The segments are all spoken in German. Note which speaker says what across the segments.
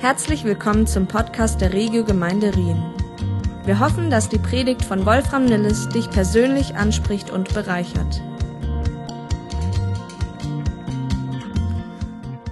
Speaker 1: Herzlich willkommen zum Podcast der Regio Gemeinde Rien. Wir hoffen, dass die Predigt von Wolfram Nilles dich persönlich anspricht und bereichert.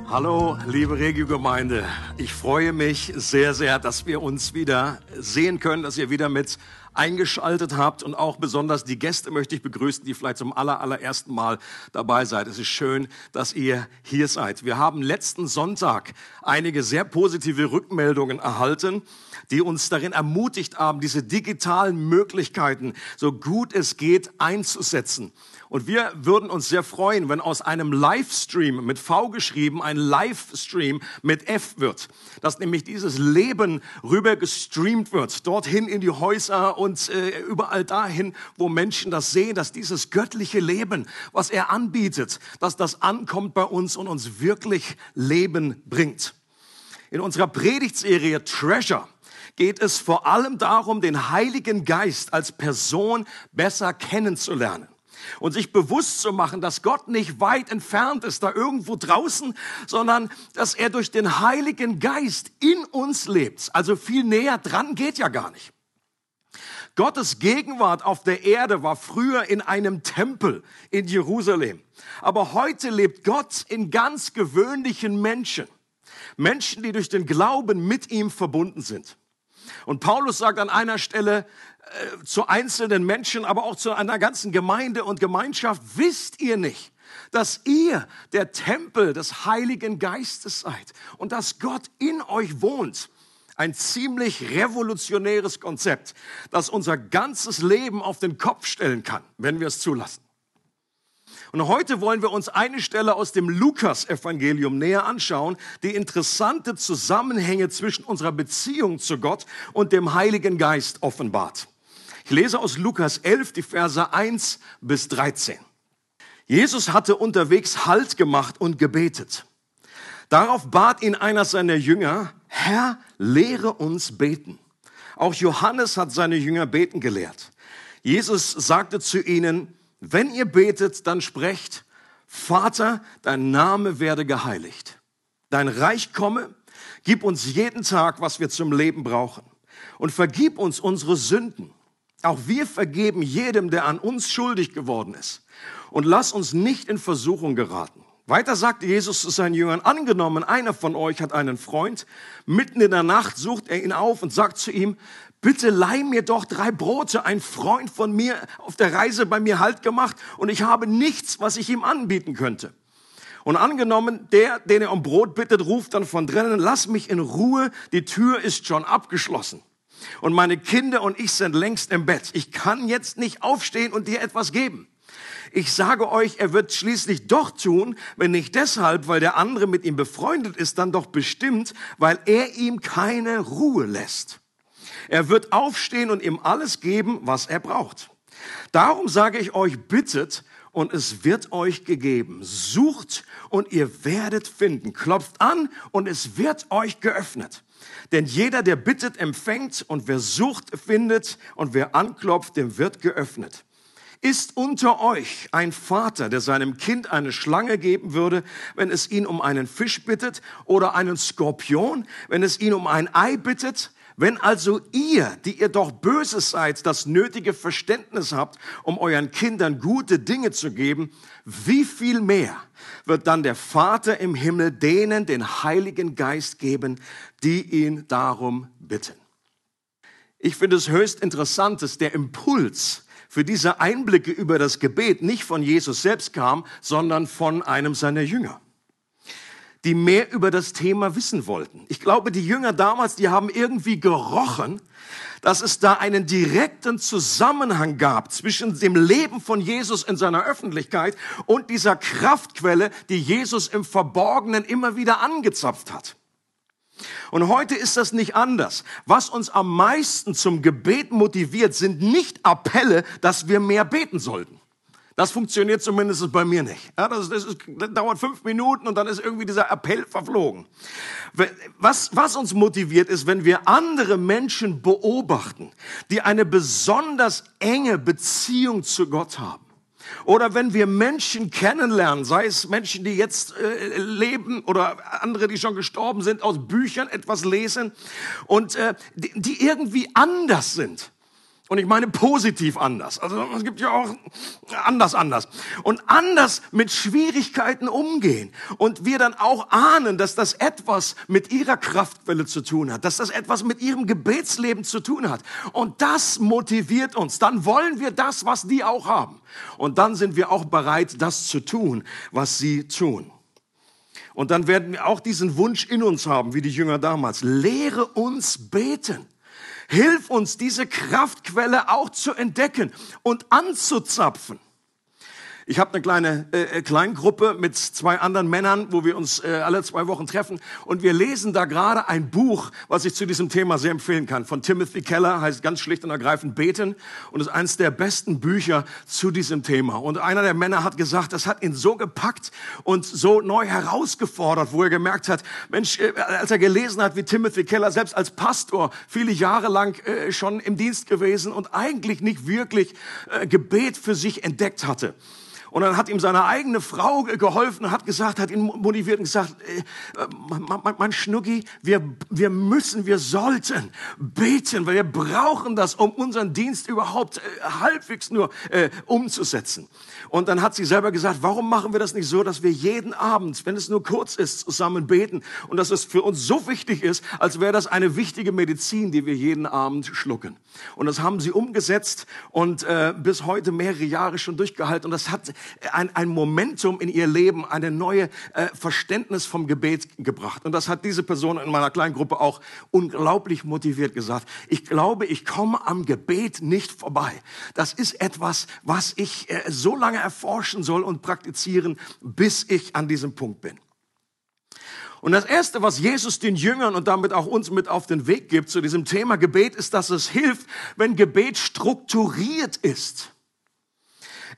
Speaker 2: Hallo, liebe Regio-Gemeinde. Ich freue mich sehr, sehr, dass wir uns wieder sehen können, dass ihr wieder mit eingeschaltet habt und auch besonders die Gäste möchte ich begrüßen, die vielleicht zum aller, allerersten Mal dabei seid. Es ist schön, dass ihr hier seid. Wir haben letzten Sonntag einige sehr positive Rückmeldungen erhalten, die uns darin ermutigt haben, diese digitalen Möglichkeiten so gut es geht einzusetzen. Und wir würden uns sehr freuen, wenn aus einem Livestream mit V geschrieben ein Livestream mit F wird. Dass nämlich dieses Leben rüber gestreamt wird, dorthin in die Häuser und äh, überall dahin, wo Menschen das sehen, dass dieses göttliche Leben, was er anbietet, dass das ankommt bei uns und uns wirklich Leben bringt. In unserer Predigtserie Treasure geht es vor allem darum, den Heiligen Geist als Person besser kennenzulernen und sich bewusst zu machen, dass Gott nicht weit entfernt ist, da irgendwo draußen, sondern dass er durch den Heiligen Geist in uns lebt. Also viel näher dran geht ja gar nicht. Gottes Gegenwart auf der Erde war früher in einem Tempel in Jerusalem. Aber heute lebt Gott in ganz gewöhnlichen Menschen. Menschen, die durch den Glauben mit ihm verbunden sind. Und Paulus sagt an einer Stelle, äh, zu einzelnen Menschen, aber auch zu einer ganzen Gemeinde und Gemeinschaft, wisst ihr nicht, dass ihr der Tempel des Heiligen Geistes seid und dass Gott in euch wohnt. Ein ziemlich revolutionäres Konzept, das unser ganzes Leben auf den Kopf stellen kann, wenn wir es zulassen. Und heute wollen wir uns eine Stelle aus dem Lukas-Evangelium näher anschauen, die interessante Zusammenhänge zwischen unserer Beziehung zu Gott und dem Heiligen Geist offenbart. Ich lese aus Lukas 11 die Verse 1 bis 13. Jesus hatte unterwegs Halt gemacht und gebetet. Darauf bat ihn einer seiner Jünger, Herr, lehre uns beten. Auch Johannes hat seine Jünger beten gelehrt. Jesus sagte zu ihnen, wenn ihr betet, dann sprecht, Vater, dein Name werde geheiligt. Dein Reich komme, gib uns jeden Tag, was wir zum Leben brauchen. Und vergib uns unsere Sünden, auch wir vergeben jedem, der an uns schuldig geworden ist. Und lass uns nicht in Versuchung geraten. Weiter sagte Jesus zu seinen Jüngern, angenommen, einer von euch hat einen Freund, mitten in der Nacht sucht er ihn auf und sagt zu ihm, bitte leih mir doch drei Brote, ein Freund von mir auf der Reise bei mir Halt gemacht und ich habe nichts, was ich ihm anbieten könnte. Und angenommen, der, den er um Brot bittet, ruft dann von drinnen, lass mich in Ruhe, die Tür ist schon abgeschlossen. Und meine Kinder und ich sind längst im Bett. Ich kann jetzt nicht aufstehen und dir etwas geben. Ich sage euch, er wird schließlich doch tun, wenn nicht deshalb, weil der andere mit ihm befreundet ist, dann doch bestimmt, weil er ihm keine Ruhe lässt. Er wird aufstehen und ihm alles geben, was er braucht. Darum sage ich euch, bittet und es wird euch gegeben. Sucht und ihr werdet finden. Klopft an und es wird euch geöffnet. Denn jeder, der bittet, empfängt und wer sucht, findet und wer anklopft, dem wird geöffnet. Ist unter euch ein Vater, der seinem Kind eine Schlange geben würde, wenn es ihn um einen Fisch bittet oder einen Skorpion, wenn es ihn um ein Ei bittet? Wenn also ihr, die ihr doch böse seid, das nötige Verständnis habt, um euren Kindern gute Dinge zu geben, wie viel mehr wird dann der Vater im Himmel denen den Heiligen Geist geben, die ihn darum bitten? Ich finde es höchst interessant, dass der Impuls für diese Einblicke über das Gebet nicht von Jesus selbst kam, sondern von einem seiner Jünger die mehr über das Thema wissen wollten. Ich glaube, die Jünger damals, die haben irgendwie gerochen, dass es da einen direkten Zusammenhang gab zwischen dem Leben von Jesus in seiner Öffentlichkeit und dieser Kraftquelle, die Jesus im Verborgenen immer wieder angezapft hat. Und heute ist das nicht anders. Was uns am meisten zum Gebet motiviert, sind nicht Appelle, dass wir mehr beten sollten. Das funktioniert zumindest bei mir nicht. Ja, das, das, ist, das, dauert fünf Minuten und dann ist irgendwie dieser Appell verflogen. Was, was uns motiviert ist, wenn wir andere Menschen beobachten, die eine besonders enge Beziehung zu Gott haben Oder wenn wir Menschen kennenlernen, sei es Menschen, die jetzt äh, leben oder andere, die schon gestorben sind, aus Büchern etwas lesen und äh, die, die irgendwie anders sind. Und ich meine positiv anders. Also es gibt ja auch anders anders. Und anders mit Schwierigkeiten umgehen. Und wir dann auch ahnen, dass das etwas mit ihrer Kraftquelle zu tun hat. Dass das etwas mit ihrem Gebetsleben zu tun hat. Und das motiviert uns. Dann wollen wir das, was die auch haben. Und dann sind wir auch bereit, das zu tun, was sie tun. Und dann werden wir auch diesen Wunsch in uns haben, wie die Jünger damals. Lehre uns beten. Hilf uns, diese Kraftquelle auch zu entdecken und anzuzapfen. Ich habe eine kleine äh, äh, Kleingruppe mit zwei anderen Männern, wo wir uns äh, alle zwei Wochen treffen und wir lesen da gerade ein Buch, was ich zu diesem Thema sehr empfehlen kann. Von Timothy Keller heißt ganz schlicht und ergreifend Beten und ist eines der besten Bücher zu diesem Thema. Und einer der Männer hat gesagt, das hat ihn so gepackt und so neu herausgefordert, wo er gemerkt hat, Mensch, äh, als er gelesen hat, wie Timothy Keller selbst als Pastor viele Jahre lang äh, schon im Dienst gewesen und eigentlich nicht wirklich äh, Gebet für sich entdeckt hatte. Und dann hat ihm seine eigene Frau geholfen, hat gesagt, hat ihn motiviert und gesagt, äh, mein, mein Schnucki, wir, wir müssen, wir sollten beten, weil wir brauchen das, um unseren Dienst überhaupt äh, halbwegs nur äh, umzusetzen. Und dann hat sie selber gesagt, warum machen wir das nicht so, dass wir jeden Abend, wenn es nur kurz ist, zusammen beten und dass es für uns so wichtig ist, als wäre das eine wichtige Medizin, die wir jeden Abend schlucken. Und das haben sie umgesetzt und äh, bis heute mehrere Jahre schon durchgehalten. Und das hat ein, ein Momentum in ihr Leben, eine neue äh, Verständnis vom Gebet gebracht. Und das hat diese Person in meiner kleinen Gruppe auch unglaublich motiviert gesagt. Ich glaube, ich komme am Gebet nicht vorbei. Das ist etwas, was ich äh, so lange erforschen soll und praktizieren, bis ich an diesem Punkt bin. Und das Erste, was Jesus den Jüngern und damit auch uns mit auf den Weg gibt zu diesem Thema Gebet, ist, dass es hilft, wenn Gebet strukturiert ist.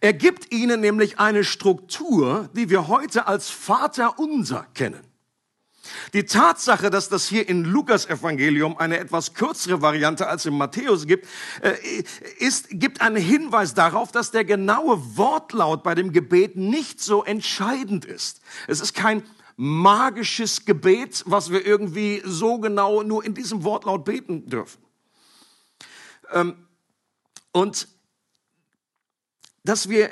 Speaker 2: Er gibt ihnen nämlich eine Struktur, die wir heute als Vater unser kennen. Die Tatsache, dass das hier in Lukas Evangelium eine etwas kürzere Variante als im Matthäus gibt, äh, ist, gibt einen Hinweis darauf, dass der genaue Wortlaut bei dem Gebet nicht so entscheidend ist. Es ist kein magisches Gebet, was wir irgendwie so genau nur in diesem Wortlaut beten dürfen. Ähm, und dass wir,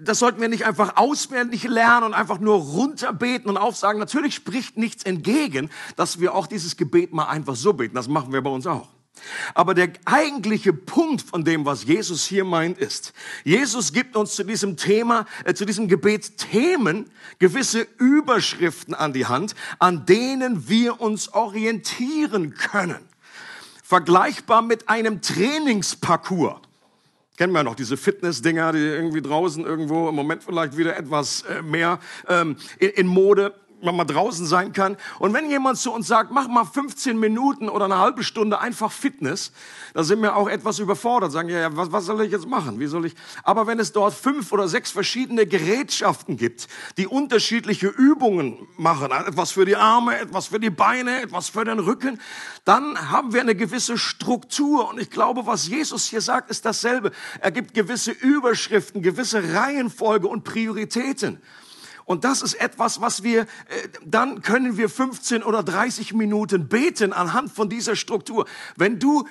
Speaker 2: das sollten wir nicht einfach auswendig lernen und einfach nur runterbeten und aufsagen. Natürlich spricht nichts entgegen, dass wir auch dieses Gebet mal einfach so beten. Das machen wir bei uns auch. Aber der eigentliche Punkt von dem, was Jesus hier meint, ist, Jesus gibt uns zu diesem Thema, äh, zu diesem Gebet Themen, gewisse Überschriften an die Hand, an denen wir uns orientieren können. Vergleichbar mit einem Trainingsparcours. Kennen wir noch diese Fitness-Dinger, die irgendwie draußen irgendwo im Moment vielleicht wieder etwas äh, mehr ähm, in, in Mode man mal draußen sein kann. Und wenn jemand zu uns sagt, mach mal 15 Minuten oder eine halbe Stunde einfach Fitness, da sind wir auch etwas überfordert, sagen, ja, ja was, was soll ich jetzt machen? Wie soll ich? Aber wenn es dort fünf oder sechs verschiedene Gerätschaften gibt, die unterschiedliche Übungen machen, etwas für die Arme, etwas für die Beine, etwas für den Rücken, dann haben wir eine gewisse Struktur. Und ich glaube, was Jesus hier sagt, ist dasselbe. Er gibt gewisse Überschriften, gewisse Reihenfolge und Prioritäten. Und das ist etwas, was wir, äh, dann können wir 15 oder 30 Minuten beten anhand von dieser Struktur. Wenn du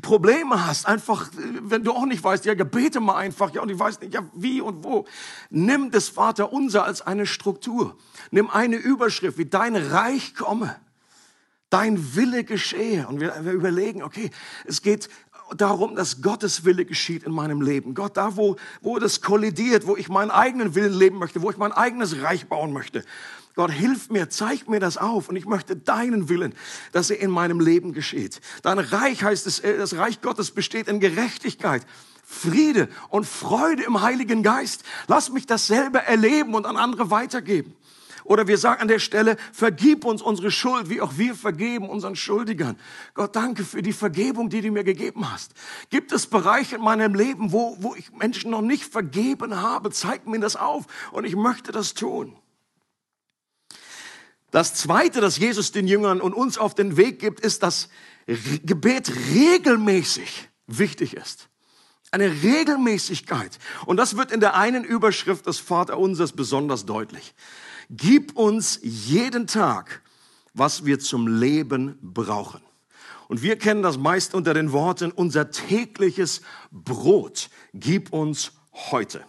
Speaker 2: Probleme hast, einfach, äh, wenn du auch nicht weißt, ja, bete mal einfach, ja, und ich weiß nicht, ja, wie und wo. Nimm das Vaterunser als eine Struktur. Nimm eine Überschrift, wie dein Reich komme, dein Wille geschehe. Und wir, wir überlegen, okay, es geht darum, dass Gottes Wille geschieht in meinem Leben. Gott, da wo, wo das kollidiert, wo ich meinen eigenen Willen leben möchte, wo ich mein eigenes Reich bauen möchte. Gott, hilf mir, zeig mir das auf und ich möchte deinen Willen, dass er in meinem Leben geschieht. Dein Reich heißt es, äh, das Reich Gottes besteht in Gerechtigkeit, Friede und Freude im Heiligen Geist. Lass mich dasselbe erleben und an andere weitergeben. Oder wir sagen an der Stelle, vergib uns unsere Schuld, wie auch wir vergeben unseren Schuldigern. Gott, danke für die Vergebung, die du mir gegeben hast. Gibt es Bereiche in meinem Leben, wo, wo ich Menschen noch nicht vergeben habe? Zeig mir das auf und ich möchte das tun. Das zweite, das Jesus den Jüngern und uns auf den Weg gibt, ist, dass Gebet regelmäßig wichtig ist. Eine Regelmäßigkeit. Und das wird in der einen Überschrift des Vaterunsers besonders deutlich. Gib uns jeden Tag, was wir zum Leben brauchen. Und wir kennen das meist unter den Worten, unser tägliches Brot gib uns heute.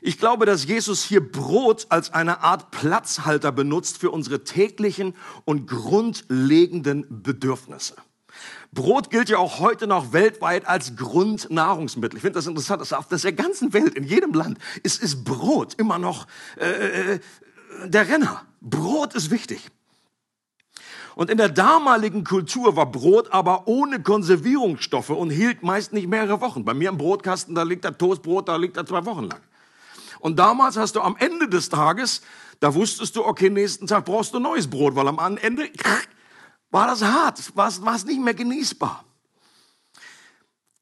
Speaker 2: Ich glaube, dass Jesus hier Brot als eine Art Platzhalter benutzt für unsere täglichen und grundlegenden Bedürfnisse. Brot gilt ja auch heute noch weltweit als Grundnahrungsmittel. Ich finde das interessant, dass auf der ganzen Welt, in jedem Land, ist, ist Brot immer noch äh, äh, der Renner. Brot ist wichtig. Und in der damaligen Kultur war Brot aber ohne Konservierungsstoffe und hielt meist nicht mehrere Wochen. Bei mir im Brotkasten, da liegt der Toastbrot, da liegt er zwei Wochen lang. Und damals hast du am Ende des Tages, da wusstest du, okay, nächsten Tag brauchst du neues Brot, weil am Ende war das hart, war es, war es nicht mehr genießbar.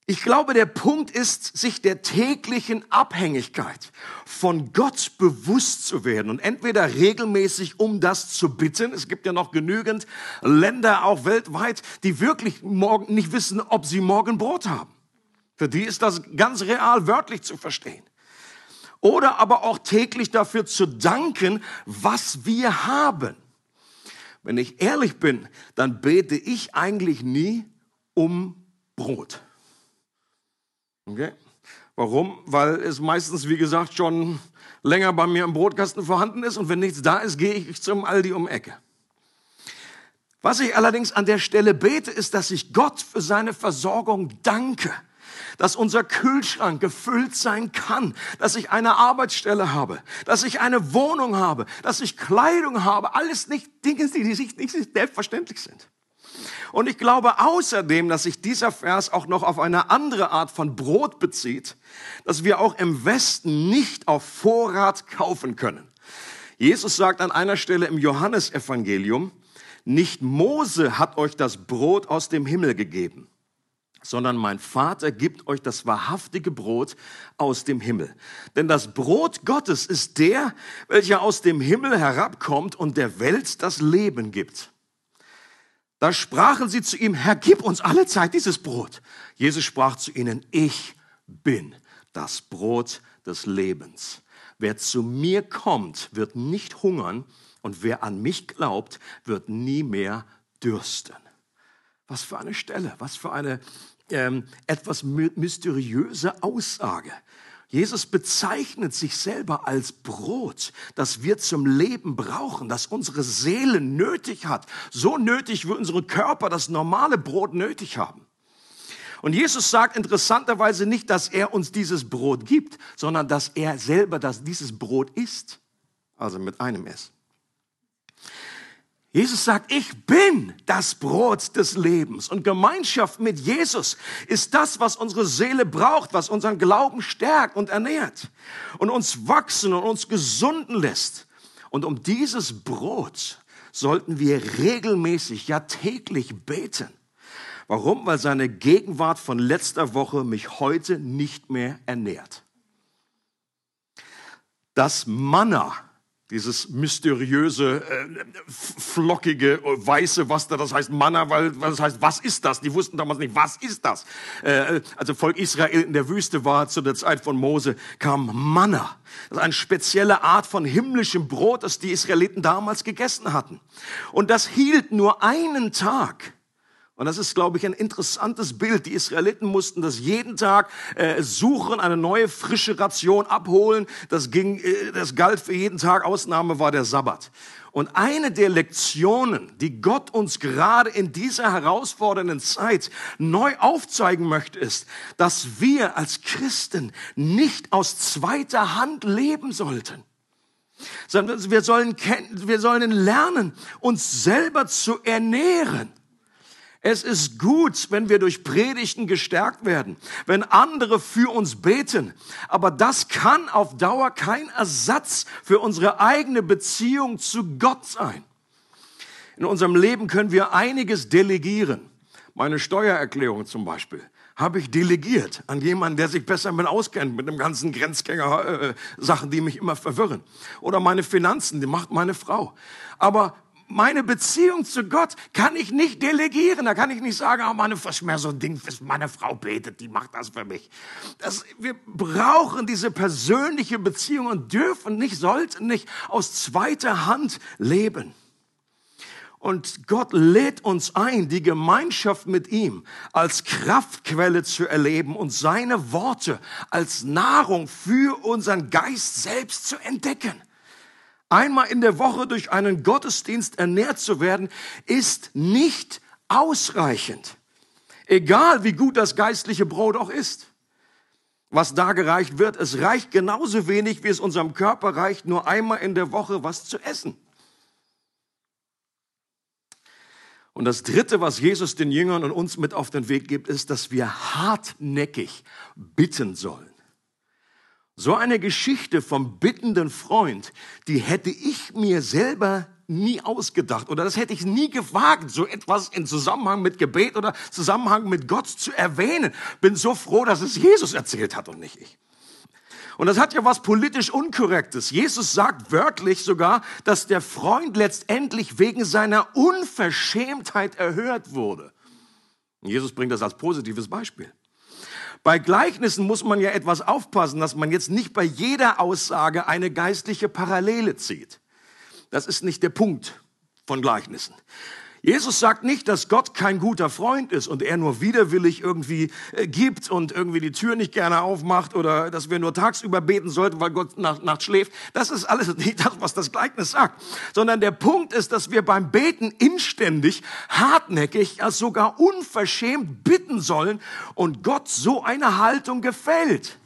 Speaker 2: Ich glaube, der Punkt ist, sich der täglichen Abhängigkeit von Gott bewusst zu werden und entweder regelmäßig um das zu bitten. Es gibt ja noch genügend Länder auch weltweit, die wirklich morgen nicht wissen, ob sie morgen Brot haben. Für die ist das ganz real wörtlich zu verstehen. Oder aber auch täglich dafür zu danken, was wir haben. Wenn ich ehrlich bin, dann bete ich eigentlich nie um Brot. Okay? Warum? Weil es meistens, wie gesagt, schon länger bei mir im Brotkasten vorhanden ist und wenn nichts da ist, gehe ich zum Aldi um Ecke. Was ich allerdings an der Stelle bete, ist, dass ich Gott für seine Versorgung danke dass unser Kühlschrank gefüllt sein kann, dass ich eine Arbeitsstelle habe, dass ich eine Wohnung habe, dass ich Kleidung habe. Alles nicht Dinge, die nicht, nicht selbstverständlich sind. Und ich glaube außerdem, dass sich dieser Vers auch noch auf eine andere Art von Brot bezieht, dass wir auch im Westen nicht auf Vorrat kaufen können. Jesus sagt an einer Stelle im Johannesevangelium, nicht Mose hat euch das Brot aus dem Himmel gegeben, sondern mein Vater gibt euch das wahrhaftige Brot aus dem Himmel. Denn das Brot Gottes ist der, welcher aus dem Himmel herabkommt und der Welt das Leben gibt. Da sprachen sie zu ihm, Herr, gib uns alle Zeit dieses Brot. Jesus sprach zu ihnen, ich bin das Brot des Lebens. Wer zu mir kommt, wird nicht hungern und wer an mich glaubt, wird nie mehr dürsten. Was für eine Stelle, was für eine ähm, etwas mysteriöse Aussage. Jesus bezeichnet sich selber als Brot, das wir zum Leben brauchen, das unsere Seele nötig hat. So nötig wie unsere Körper das normale Brot nötig haben. Und Jesus sagt interessanterweise nicht, dass er uns dieses Brot gibt, sondern dass er selber dass dieses Brot isst. Also mit einem S. Jesus sagt, ich bin das Brot des Lebens. Und Gemeinschaft mit Jesus ist das, was unsere Seele braucht, was unseren Glauben stärkt und ernährt und uns wachsen und uns gesunden lässt. Und um dieses Brot sollten wir regelmäßig, ja täglich beten. Warum? Weil seine Gegenwart von letzter Woche mich heute nicht mehr ernährt. Das Manna, dieses mysteriöse, äh, flockige, weiße, was da das heißt, Manna, weil, weil das heißt, was ist das? Die wussten damals nicht, was ist das? Äh, also Volk Israel in der Wüste war zu der Zeit von Mose, kam Manna. Das ist eine spezielle Art von himmlischem Brot, das die Israeliten damals gegessen hatten. Und das hielt nur einen Tag. Und das ist, glaube ich, ein interessantes Bild. Die Israeliten mussten das jeden Tag äh, suchen, eine neue frische Ration abholen. Das ging, äh, das galt für jeden Tag. Ausnahme war der Sabbat. Und eine der Lektionen, die Gott uns gerade in dieser herausfordernden Zeit neu aufzeigen möchte, ist, dass wir als Christen nicht aus zweiter Hand leben sollten wir sollen, wir sollen lernen, uns selber zu ernähren. Es ist gut, wenn wir durch Predigten gestärkt werden, wenn andere für uns beten. Aber das kann auf Dauer kein Ersatz für unsere eigene Beziehung zu Gott sein. In unserem Leben können wir einiges delegieren. Meine Steuererklärung zum Beispiel habe ich delegiert an jemanden, der sich besser mit auskennt, mit dem ganzen Grenzgänger-Sachen, äh, die mich immer verwirren. Oder meine Finanzen, die macht meine Frau. Aber meine Beziehung zu Gott kann ich nicht delegieren. Da kann ich nicht sagen, oh, meine, mehr so ein Ding, meine Frau betet, die macht das für mich. Das, wir brauchen diese persönliche Beziehung und dürfen nicht, sollten nicht aus zweiter Hand leben. Und Gott lädt uns ein, die Gemeinschaft mit ihm als Kraftquelle zu erleben und seine Worte als Nahrung für unseren Geist selbst zu entdecken. Einmal in der Woche durch einen Gottesdienst ernährt zu werden, ist nicht ausreichend. Egal wie gut das geistliche Brot auch ist. Was da gereicht wird, es reicht genauso wenig, wie es unserem Körper reicht, nur einmal in der Woche was zu essen. Und das Dritte, was Jesus den Jüngern und uns mit auf den Weg gibt, ist, dass wir hartnäckig bitten sollen. So eine Geschichte vom bittenden Freund, die hätte ich mir selber nie ausgedacht oder das hätte ich nie gewagt, so etwas in Zusammenhang mit Gebet oder Zusammenhang mit Gott zu erwähnen. Bin so froh, dass es Jesus erzählt hat und nicht ich. Und das hat ja was politisch Unkorrektes. Jesus sagt wörtlich sogar, dass der Freund letztendlich wegen seiner Unverschämtheit erhört wurde. Jesus bringt das als positives Beispiel. Bei Gleichnissen muss man ja etwas aufpassen, dass man jetzt nicht bei jeder Aussage eine geistliche Parallele zieht. Das ist nicht der Punkt von Gleichnissen. Jesus sagt nicht, dass Gott kein guter Freund ist und er nur widerwillig irgendwie äh, gibt und irgendwie die Tür nicht gerne aufmacht oder dass wir nur tagsüber beten sollten, weil Gott nachts Nacht schläft. Das ist alles nicht das, was das Gleichnis sagt. Sondern der Punkt ist, dass wir beim Beten inständig, hartnäckig, ja sogar unverschämt bitten sollen und Gott so eine Haltung gefällt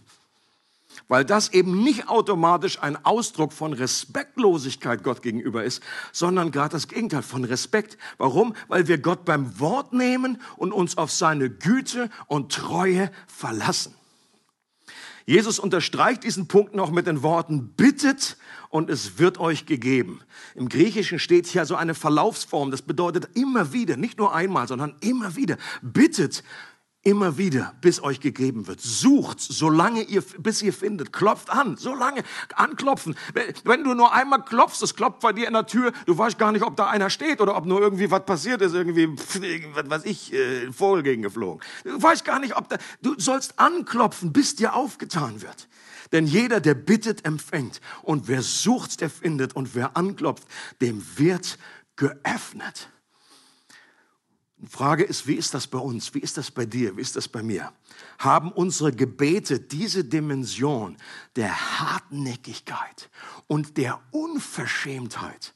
Speaker 2: weil das eben nicht automatisch ein Ausdruck von Respektlosigkeit Gott gegenüber ist, sondern gerade das Gegenteil von Respekt. Warum? Weil wir Gott beim Wort nehmen und uns auf seine Güte und Treue verlassen. Jesus unterstreicht diesen Punkt noch mit den Worten, bittet und es wird euch gegeben. Im Griechischen steht hier so eine Verlaufsform, das bedeutet immer wieder, nicht nur einmal, sondern immer wieder, bittet Immer wieder, bis euch gegeben wird. Sucht, solange ihr, bis ihr findet. Klopft an, solange anklopfen. Wenn du nur einmal klopfst, es klopft bei dir in der Tür, du weißt gar nicht, ob da einer steht oder ob nur irgendwie was passiert ist, irgendwie, was weiß ich, äh, Vogel gegengeflogen. Du weißt gar nicht, ob da, du sollst anklopfen, bis dir aufgetan wird. Denn jeder, der bittet, empfängt. Und wer sucht, der findet. Und wer anklopft, dem wird geöffnet. Die Frage ist, wie ist das bei uns? Wie ist das bei dir? Wie ist das bei mir? Haben unsere Gebete diese Dimension der Hartnäckigkeit und der Unverschämtheit?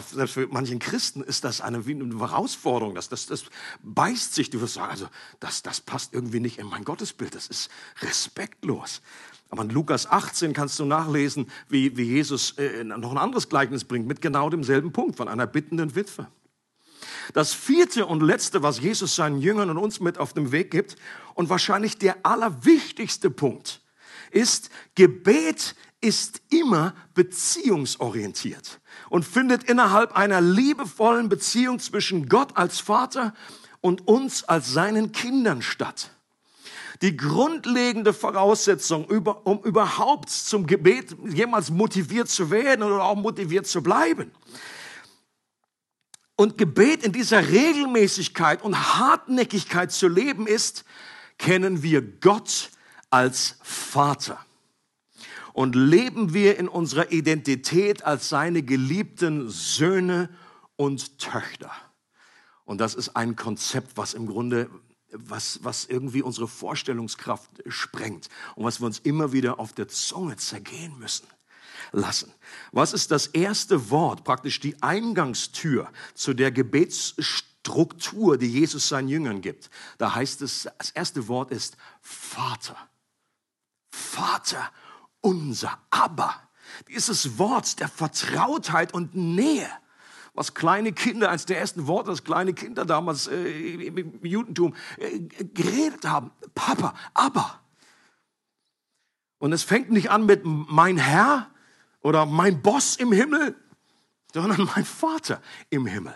Speaker 2: selbst für manchen Christen ist das eine, eine Herausforderung. Das, das, das beißt sich. Du wirst sagen, also das, das passt irgendwie nicht in mein Gottesbild. Das ist respektlos. Aber in Lukas 18 kannst du nachlesen, wie, wie Jesus äh, noch ein anderes Gleichnis bringt mit genau demselben Punkt von einer bittenden Witwe. Das vierte und letzte, was Jesus seinen Jüngern und uns mit auf den Weg gibt und wahrscheinlich der allerwichtigste Punkt ist, Gebet ist immer beziehungsorientiert und findet innerhalb einer liebevollen Beziehung zwischen Gott als Vater und uns als seinen Kindern statt. Die grundlegende Voraussetzung, um überhaupt zum Gebet jemals motiviert zu werden oder auch motiviert zu bleiben, und Gebet in dieser Regelmäßigkeit und Hartnäckigkeit zu leben ist, kennen wir Gott als Vater. Und leben wir in unserer Identität als seine geliebten Söhne und Töchter. Und das ist ein Konzept, was im Grunde, was, was irgendwie unsere Vorstellungskraft sprengt und was wir uns immer wieder auf der Zunge zergehen müssen lassen. Was ist das erste Wort, praktisch die Eingangstür zu der Gebetsstruktur, die Jesus seinen Jüngern gibt? Da heißt es, das erste Wort ist Vater. Vater unser, aber dieses Wort der Vertrautheit und Nähe, was kleine Kinder, eines der ersten Worte, das kleine Kinder damals äh, im Judentum äh, geredet haben. Papa, aber. Und es fängt nicht an mit mein Herr, oder mein Boss im Himmel, sondern mein Vater im Himmel.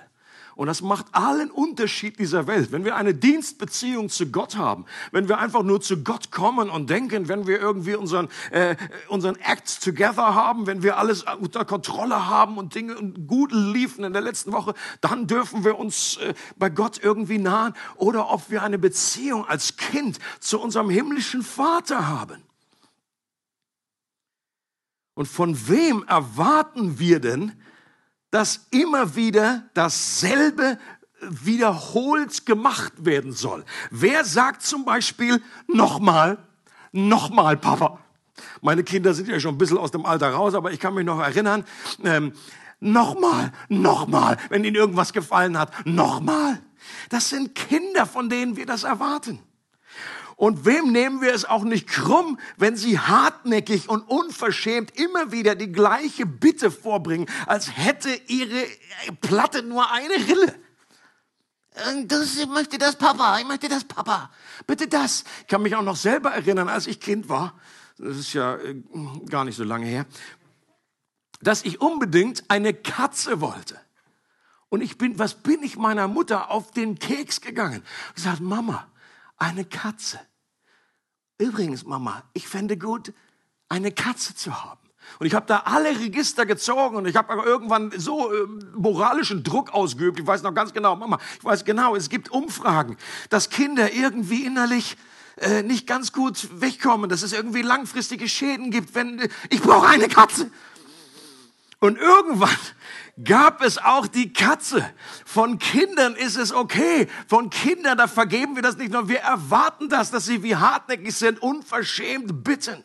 Speaker 2: Und das macht allen Unterschied dieser Welt. Wenn wir eine Dienstbeziehung zu Gott haben, wenn wir einfach nur zu Gott kommen und denken, wenn wir irgendwie unseren, äh, unseren Act together haben, wenn wir alles unter Kontrolle haben und Dinge gut liefen in der letzten Woche, dann dürfen wir uns äh, bei Gott irgendwie nahen. Oder ob wir eine Beziehung als Kind zu unserem himmlischen Vater haben. Und von wem erwarten wir denn, dass immer wieder dasselbe wiederholt gemacht werden soll. Wer sagt zum Beispiel nochmal, nochmal, Papa? Meine Kinder sind ja schon ein bisschen aus dem Alter raus, aber ich kann mich noch erinnern, ähm, nochmal, nochmal, wenn ihnen irgendwas gefallen hat, nochmal. Das sind Kinder, von denen wir das erwarten. Und wem nehmen wir es auch nicht krumm, wenn sie hartnäckig und unverschämt immer wieder die gleiche Bitte vorbringen, als hätte ihre Platte nur eine Rille? Äh, das, ich möchte das Papa, ich möchte das Papa. Bitte das. Ich kann mich auch noch selber erinnern, als ich Kind war. Das ist ja äh, gar nicht so lange her. Dass ich unbedingt eine Katze wollte. Und ich bin, was bin ich meiner Mutter auf den Keks gegangen? Ich sagte, Mama, eine Katze. Übrigens, Mama, ich fände gut, eine Katze zu haben. Und ich habe da alle Register gezogen und ich habe irgendwann so äh, moralischen Druck ausgeübt. Ich weiß noch ganz genau, Mama, ich weiß genau, es gibt Umfragen, dass Kinder irgendwie innerlich äh, nicht ganz gut wegkommen, dass es irgendwie langfristige Schäden gibt, wenn äh, ich brauche eine Katze. Und irgendwann gab es auch die Katze. Von Kindern ist es okay. Von Kindern, da vergeben wir das nicht nur. Wir erwarten das, dass sie wie hartnäckig sind, unverschämt bitten.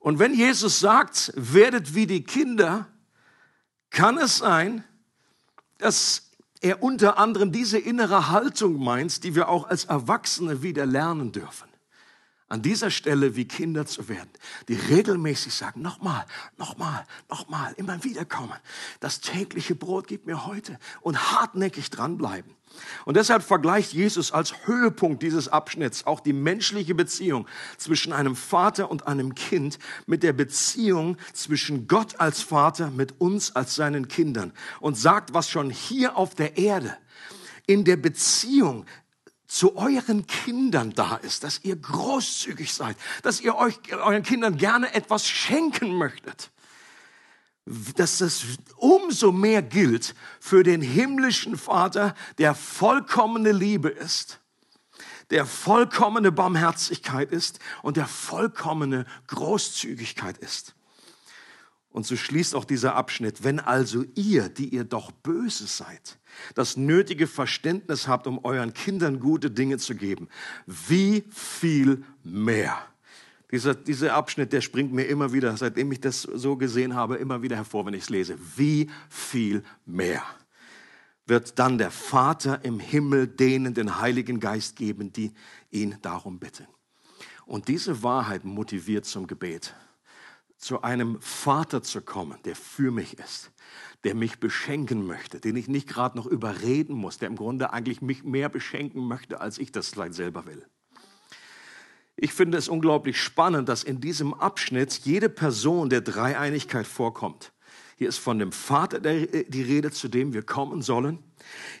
Speaker 2: Und wenn Jesus sagt, werdet wie die Kinder, kann es sein, dass er unter anderem diese innere Haltung meint, die wir auch als Erwachsene wieder lernen dürfen an dieser Stelle wie Kinder zu werden, die regelmäßig sagen, nochmal, nochmal, nochmal, immer wieder kommen. Das tägliche Brot gibt mir heute und hartnäckig dranbleiben. Und deshalb vergleicht Jesus als Höhepunkt dieses Abschnitts auch die menschliche Beziehung zwischen einem Vater und einem Kind mit der Beziehung zwischen Gott als Vater mit uns als seinen Kindern und sagt, was schon hier auf der Erde in der Beziehung zu euren Kindern da ist, dass ihr großzügig seid, dass ihr euch euren Kindern gerne etwas schenken möchtet, dass das umso mehr gilt für den himmlischen Vater, der vollkommene Liebe ist, der vollkommene Barmherzigkeit ist und der vollkommene Großzügigkeit ist. Und so schließt auch dieser Abschnitt, wenn also ihr, die ihr doch böse seid, das nötige Verständnis habt, um euren Kindern gute Dinge zu geben, wie viel mehr. Dieser, dieser Abschnitt, der springt mir immer wieder, seitdem ich das so gesehen habe, immer wieder hervor, wenn ich es lese. Wie viel mehr wird dann der Vater im Himmel denen den Heiligen Geist geben, die ihn darum bitten. Und diese Wahrheit motiviert zum Gebet zu einem Vater zu kommen, der für mich ist, der mich beschenken möchte, den ich nicht gerade noch überreden muss, der im Grunde eigentlich mich mehr beschenken möchte, als ich das vielleicht selber will. Ich finde es unglaublich spannend, dass in diesem Abschnitt jede Person der Dreieinigkeit vorkommt. Hier ist von dem Vater die Rede, zu dem wir kommen sollen.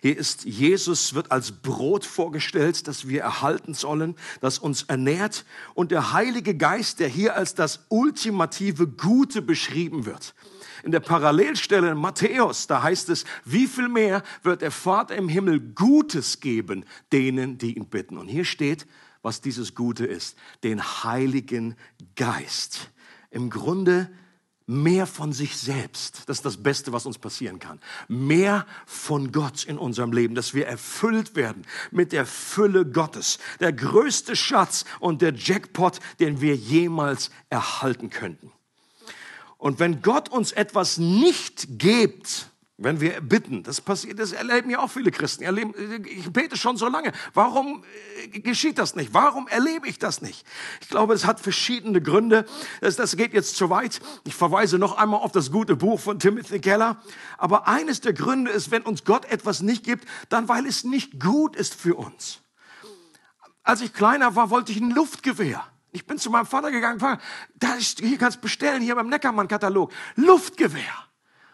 Speaker 2: Hier ist Jesus, wird als Brot vorgestellt, das wir erhalten sollen, das uns ernährt. Und der Heilige Geist, der hier als das ultimative Gute beschrieben wird. In der Parallelstelle in Matthäus, da heißt es, wie viel mehr wird der Vater im Himmel Gutes geben denen, die ihn bitten. Und hier steht, was dieses Gute ist, den Heiligen Geist. Im Grunde mehr von sich selbst. Das ist das Beste, was uns passieren kann. Mehr von Gott in unserem Leben, dass wir erfüllt werden mit der Fülle Gottes. Der größte Schatz und der Jackpot, den wir jemals erhalten könnten. Und wenn Gott uns etwas nicht gibt, wenn wir bitten, das passiert, das erleben ja auch viele Christen. Ich bete schon so lange. Warum äh, geschieht das nicht? Warum erlebe ich das nicht? Ich glaube, es hat verschiedene Gründe. Das, das geht jetzt zu weit. Ich verweise noch einmal auf das gute Buch von Timothy Keller. Aber eines der Gründe ist, wenn uns Gott etwas nicht gibt, dann weil es nicht gut ist für uns. Als ich kleiner war, wollte ich ein Luftgewehr. Ich bin zu meinem Vater gegangen, da ist, hier kannst du bestellen, hier beim Neckermann-Katalog. Luftgewehr.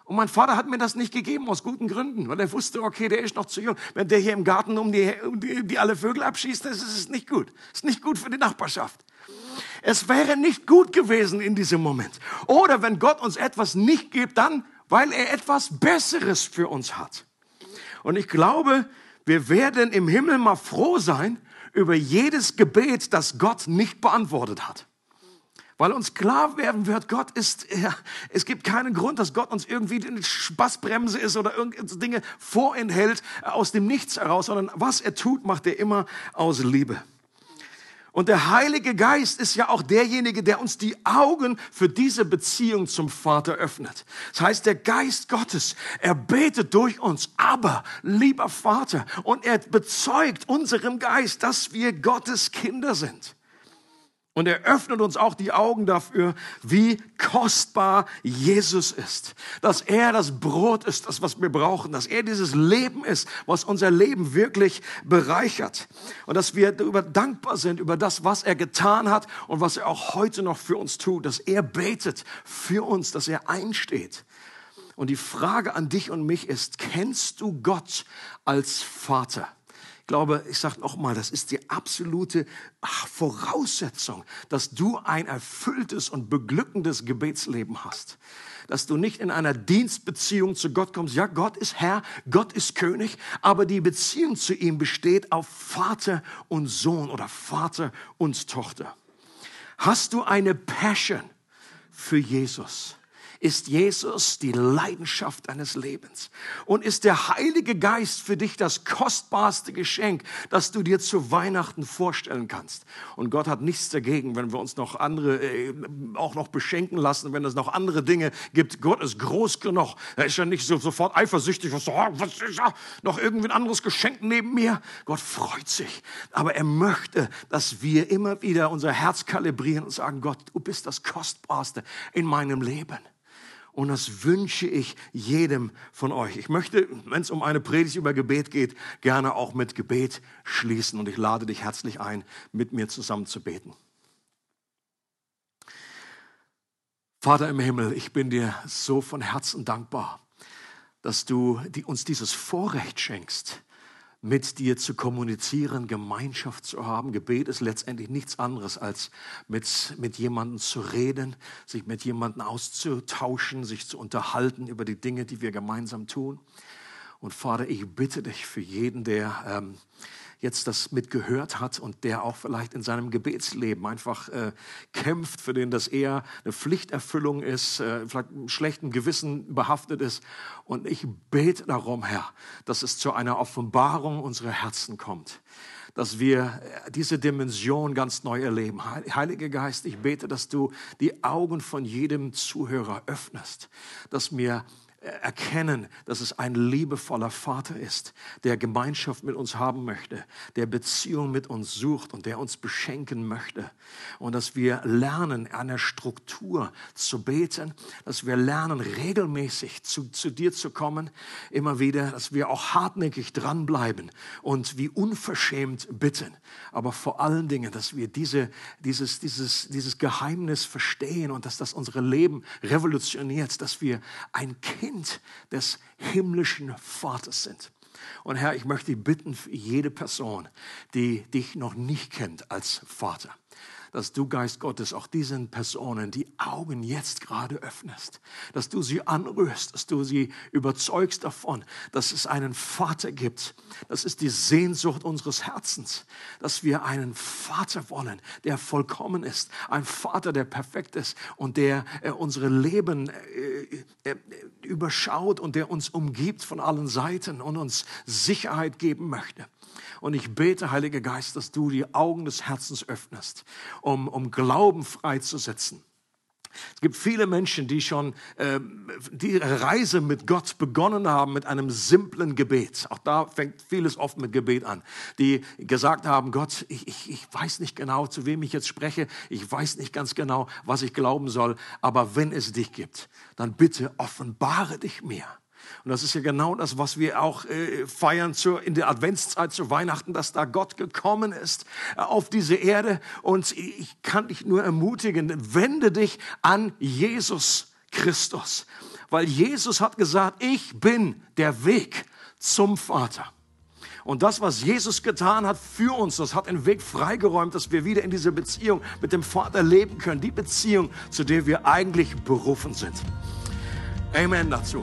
Speaker 2: Und mein Vater hat mir das nicht gegeben aus guten Gründen, weil er wusste, okay, der ist noch zu jung. Wenn der hier im Garten um die, um die, die alle Vögel abschießt, das ist nicht gut. Das ist nicht gut für die Nachbarschaft. Es wäre nicht gut gewesen in diesem Moment. Oder wenn Gott uns etwas nicht gibt, dann, weil er etwas Besseres für uns hat. Und ich glaube, wir werden im Himmel mal froh sein über jedes Gebet, das Gott nicht beantwortet hat. Weil uns klar werden wird, Gott ist, ja, es gibt keinen Grund, dass Gott uns irgendwie eine Spaßbremse ist oder irgendwelche Dinge vorenthält aus dem Nichts heraus, sondern was er tut, macht er immer aus Liebe. Und der Heilige Geist ist ja auch derjenige, der uns die Augen für diese Beziehung zum Vater öffnet. Das heißt, der Geist Gottes, er betet durch uns, aber lieber Vater, und er bezeugt unserem Geist, dass wir Gottes Kinder sind. Und er öffnet uns auch die Augen dafür, wie kostbar Jesus ist. Dass er das Brot ist, das, was wir brauchen. Dass er dieses Leben ist, was unser Leben wirklich bereichert. Und dass wir darüber dankbar sind, über das, was er getan hat und was er auch heute noch für uns tut. Dass er betet für uns, dass er einsteht. Und die Frage an dich und mich ist, kennst du Gott als Vater? Ich glaube, ich sage nochmal, das ist die absolute Voraussetzung, dass du ein erfülltes und beglückendes Gebetsleben hast. Dass du nicht in einer Dienstbeziehung zu Gott kommst. Ja, Gott ist Herr, Gott ist König, aber die Beziehung zu ihm besteht auf Vater und Sohn oder Vater und Tochter. Hast du eine Passion für Jesus? Ist Jesus die Leidenschaft deines Lebens. Und ist der Heilige Geist für dich das kostbarste Geschenk, das du dir zu Weihnachten vorstellen kannst. Und Gott hat nichts dagegen, wenn wir uns noch andere, äh, auch noch beschenken lassen, wenn es noch andere Dinge gibt. Gott ist groß genug. Er ist ja nicht so, sofort eifersüchtig, was, oh, was ist ja noch irgendwie ein anderes Geschenk neben mir. Gott freut sich. Aber er möchte, dass wir immer wieder unser Herz kalibrieren und sagen, Gott, du bist das Kostbarste in meinem Leben. Und das wünsche ich jedem von euch. Ich möchte, wenn es um eine Predigt über Gebet geht, gerne auch mit Gebet schließen. Und ich lade dich herzlich ein, mit mir zusammen zu beten. Vater im Himmel, ich bin dir so von Herzen dankbar, dass du uns dieses Vorrecht schenkst, mit dir zu kommunizieren, Gemeinschaft zu haben. Gebet ist letztendlich nichts anderes als mit, mit jemandem zu reden, sich mit jemandem auszutauschen, sich zu unterhalten über die Dinge, die wir gemeinsam tun. Und Vater, ich bitte dich für jeden, der ähm, jetzt das mitgehört hat und der auch vielleicht in seinem Gebetsleben einfach äh, kämpft, für den das eher eine Pflichterfüllung ist, äh, vielleicht mit schlechtem Gewissen behaftet ist. Und ich bete darum, Herr, dass es zu einer Offenbarung unserer Herzen kommt dass wir äh, diese Dimension ganz neu erleben. Heiliger Geist, ich bete, dass du die Augen von jedem Zuhörer öffnest, dass wir erkennen, dass es ein liebevoller Vater ist, der Gemeinschaft mit uns haben möchte, der Beziehung mit uns sucht und der uns beschenken möchte. Und dass wir lernen, einer Struktur zu beten, dass wir lernen, regelmäßig zu, zu dir zu kommen, immer wieder, dass wir auch hartnäckig dranbleiben und wie unverschämt bitten. Aber vor allen Dingen, dass wir diese, dieses, dieses, dieses Geheimnis verstehen und dass das unsere Leben revolutioniert, dass wir ein Kind Kind des himmlischen Vaters sind. Und Herr, ich möchte dich bitten für jede Person, die dich noch nicht kennt als Vater dass du, Geist Gottes, auch diesen Personen die Augen jetzt gerade öffnest, dass du sie anrührst, dass du sie überzeugst davon, dass es einen Vater gibt. Das ist die Sehnsucht unseres Herzens, dass wir einen Vater wollen, der vollkommen ist, ein Vater, der perfekt ist und der äh, unsere Leben äh, äh, überschaut und der uns umgibt von allen Seiten und uns Sicherheit geben möchte. Und ich bete, Heiliger Geist, dass du die Augen des Herzens öffnest, um, um Glauben freizusetzen. Es gibt viele Menschen, die schon äh, die Reise mit Gott begonnen haben mit einem simplen Gebet. Auch da fängt vieles oft mit Gebet an. Die gesagt haben, Gott, ich, ich, ich weiß nicht genau, zu wem ich jetzt spreche. Ich weiß nicht ganz genau, was ich glauben soll. Aber wenn es dich gibt, dann bitte offenbare dich mir. Und das ist ja genau das, was wir auch äh, feiern zur, in der Adventszeit zu Weihnachten, dass da Gott gekommen ist äh, auf diese Erde. Und ich kann dich nur ermutigen, wende dich an Jesus Christus weil Jesus hat gesagt, ich bin der Weg zum Vater. Und das, was Jesus getan hat für uns, das hat den Weg freigeräumt, dass wir wieder in diese Beziehung mit dem Vater leben können. Die Beziehung, zu der wir eigentlich berufen sind. Amen dazu.